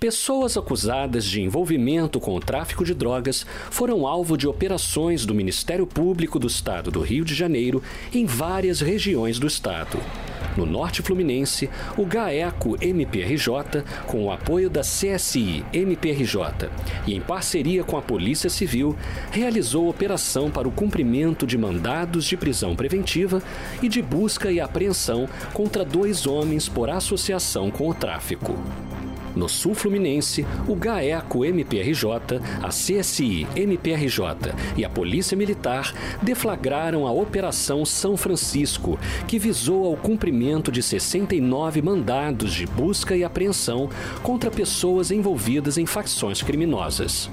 Pessoas acusadas de envolvimento com o tráfico de drogas foram alvo de operações do Ministério Público do Estado do Rio de Janeiro em várias regiões do estado. No norte fluminense, o GAECO MPRJ, com o apoio da CSI MPRJ e em parceria com a Polícia Civil, realizou operação para o cumprimento de mandados de prisão preventiva e de busca e apreensão contra dois homens por associação com o tráfico. No sul fluminense, o GAECO MPRJ, a CSI MPRJ e a Polícia Militar deflagraram a Operação São Francisco, que visou ao cumprimento de 69 mandados de busca e apreensão contra pessoas envolvidas em facções criminosas.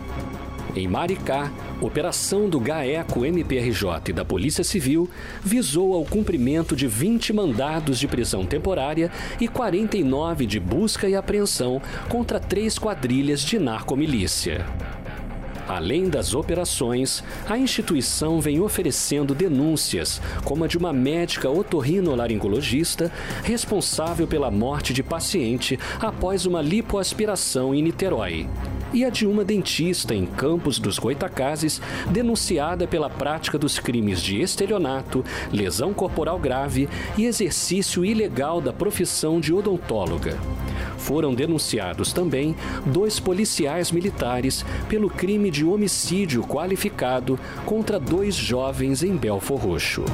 Em Maricá, operação do GAECO MPRJ e da Polícia Civil visou ao cumprimento de 20 mandados de prisão temporária e 49 de busca e apreensão contra três quadrilhas de narcomilícia. Além das operações, a instituição vem oferecendo denúncias, como a de uma médica otorrinolaringologista responsável pela morte de paciente após uma lipoaspiração em Niterói e a de uma dentista em Campos dos Goitacazes, denunciada pela prática dos crimes de estelionato, lesão corporal grave e exercício ilegal da profissão de odontóloga. Foram denunciados também dois policiais militares pelo crime de homicídio qualificado contra dois jovens em Belfor Roxo.